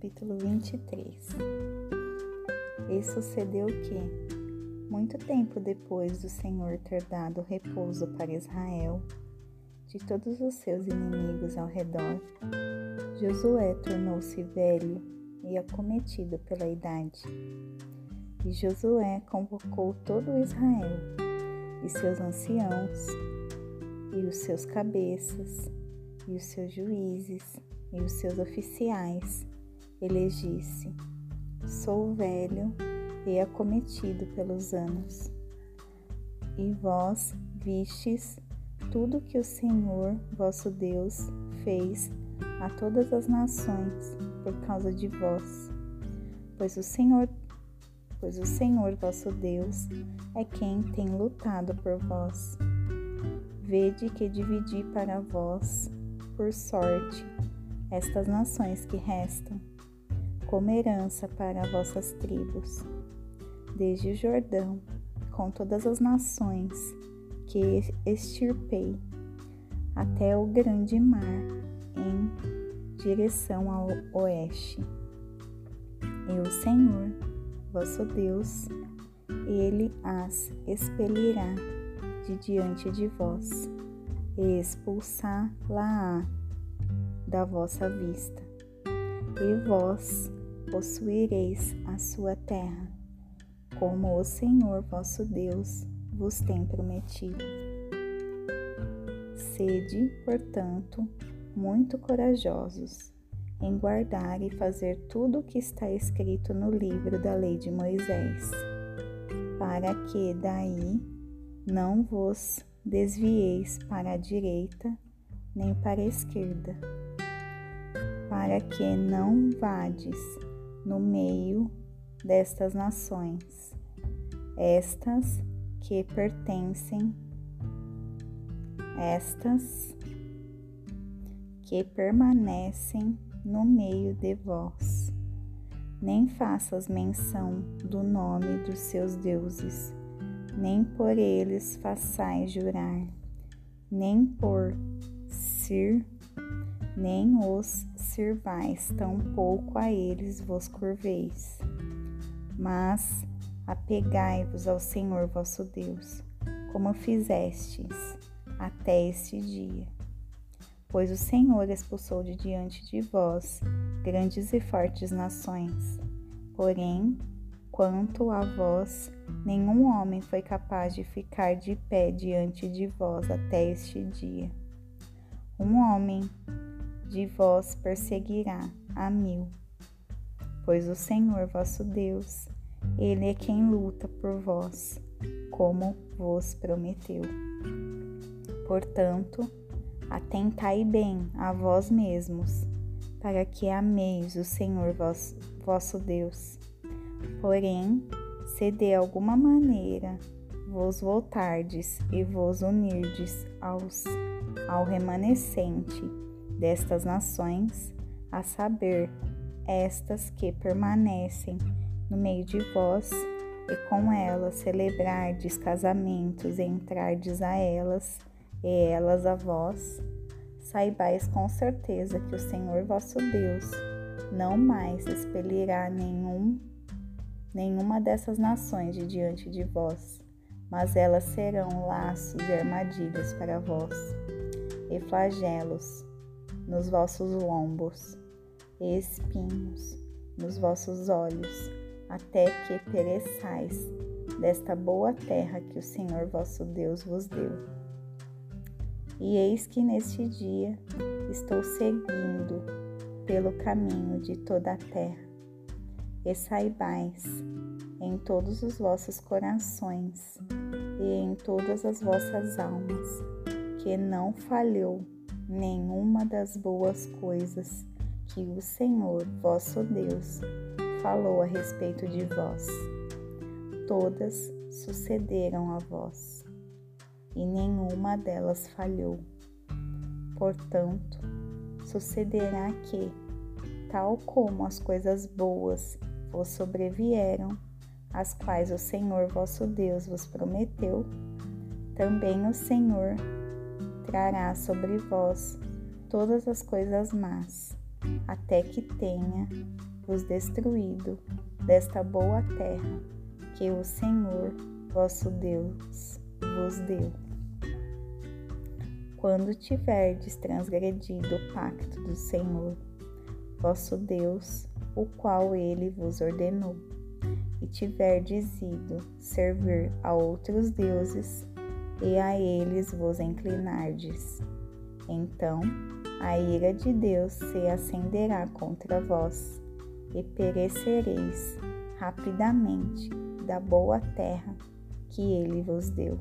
capítulo 23 E sucedeu que, muito tempo depois do Senhor ter dado repouso para Israel, de todos os seus inimigos ao redor, Josué tornou-se velho e acometido pela idade. E Josué convocou todo Israel, e seus anciãos, e os seus cabeças, e os seus juízes, e os seus oficiais, elegisse: Sou velho e acometido pelos anos. E vós vistes tudo que o Senhor vosso Deus fez a todas as nações por causa de vós. Pois o Senhor, pois o Senhor vosso Deus é quem tem lutado por vós. Vede que dividi para vós por sorte estas nações que restam, como herança para vossas tribos, desde o Jordão, com todas as nações que extirpei, até o grande mar, em direção ao oeste. E o Senhor, vosso Deus, ele as expelirá de diante de vós, e expulsá-la-á da vossa vista, e vós possuireis a sua terra, como o Senhor vosso Deus vos tem prometido. Sede, portanto, muito corajosos em guardar e fazer tudo o que está escrito no livro da lei de Moisés, para que daí não vos desvieis para a direita nem para a esquerda para que não vades no meio destas nações, estas que pertencem, estas que permanecem no meio de vós. Nem faças menção do nome dos seus deuses, nem por eles façais jurar, nem por Sir nem os sirvais, tampouco a eles vos curveis. Mas apegai-vos ao Senhor vosso Deus, como fizestes até este dia. Pois o Senhor expulsou de diante de vós grandes e fortes nações. Porém, quanto a vós, nenhum homem foi capaz de ficar de pé diante de vós até este dia. Um homem de vós perseguirá a mil. Pois o Senhor vosso Deus, Ele é quem luta por vós, como vos prometeu. Portanto, atentai bem a vós mesmos, para que ameis o Senhor vosso, Deus. Porém, se de alguma maneira vos voltardes e vos unirdes aos, ao remanescente destas nações, a saber, estas que permanecem no meio de vós, e com elas celebrardes casamentos e entrardes a elas, e elas a vós, saibais com certeza que o Senhor vosso Deus não mais expelirá nenhum, nenhuma dessas nações de diante de vós, mas elas serão laços e armadilhas para vós, e flagelos nos vossos lombos, e espinhos nos vossos olhos, até que pereçais desta boa terra que o Senhor vosso Deus vos deu. E eis que neste dia estou seguindo pelo caminho de toda a terra, e saibais em todos os vossos corações e em todas as vossas almas que não falhou nenhuma das boas coisas que o Senhor vosso Deus falou a respeito de vós. Todas sucederam a vós, e nenhuma delas falhou. Portanto, sucederá que, tal como as coisas boas vos sobrevieram, as quais o Senhor vosso Deus vos prometeu, também o Senhor sobre vós todas as coisas más, até que tenha vos destruído desta boa terra que o Senhor vosso Deus vos deu. Quando tiverdes transgredido o pacto do Senhor, vosso Deus, o qual ele vos ordenou, e tiverdes ido servir a outros deuses, e a eles vos inclinardes, então a ira de Deus se acenderá contra vós, e perecereis rapidamente da boa terra que ele vos deu.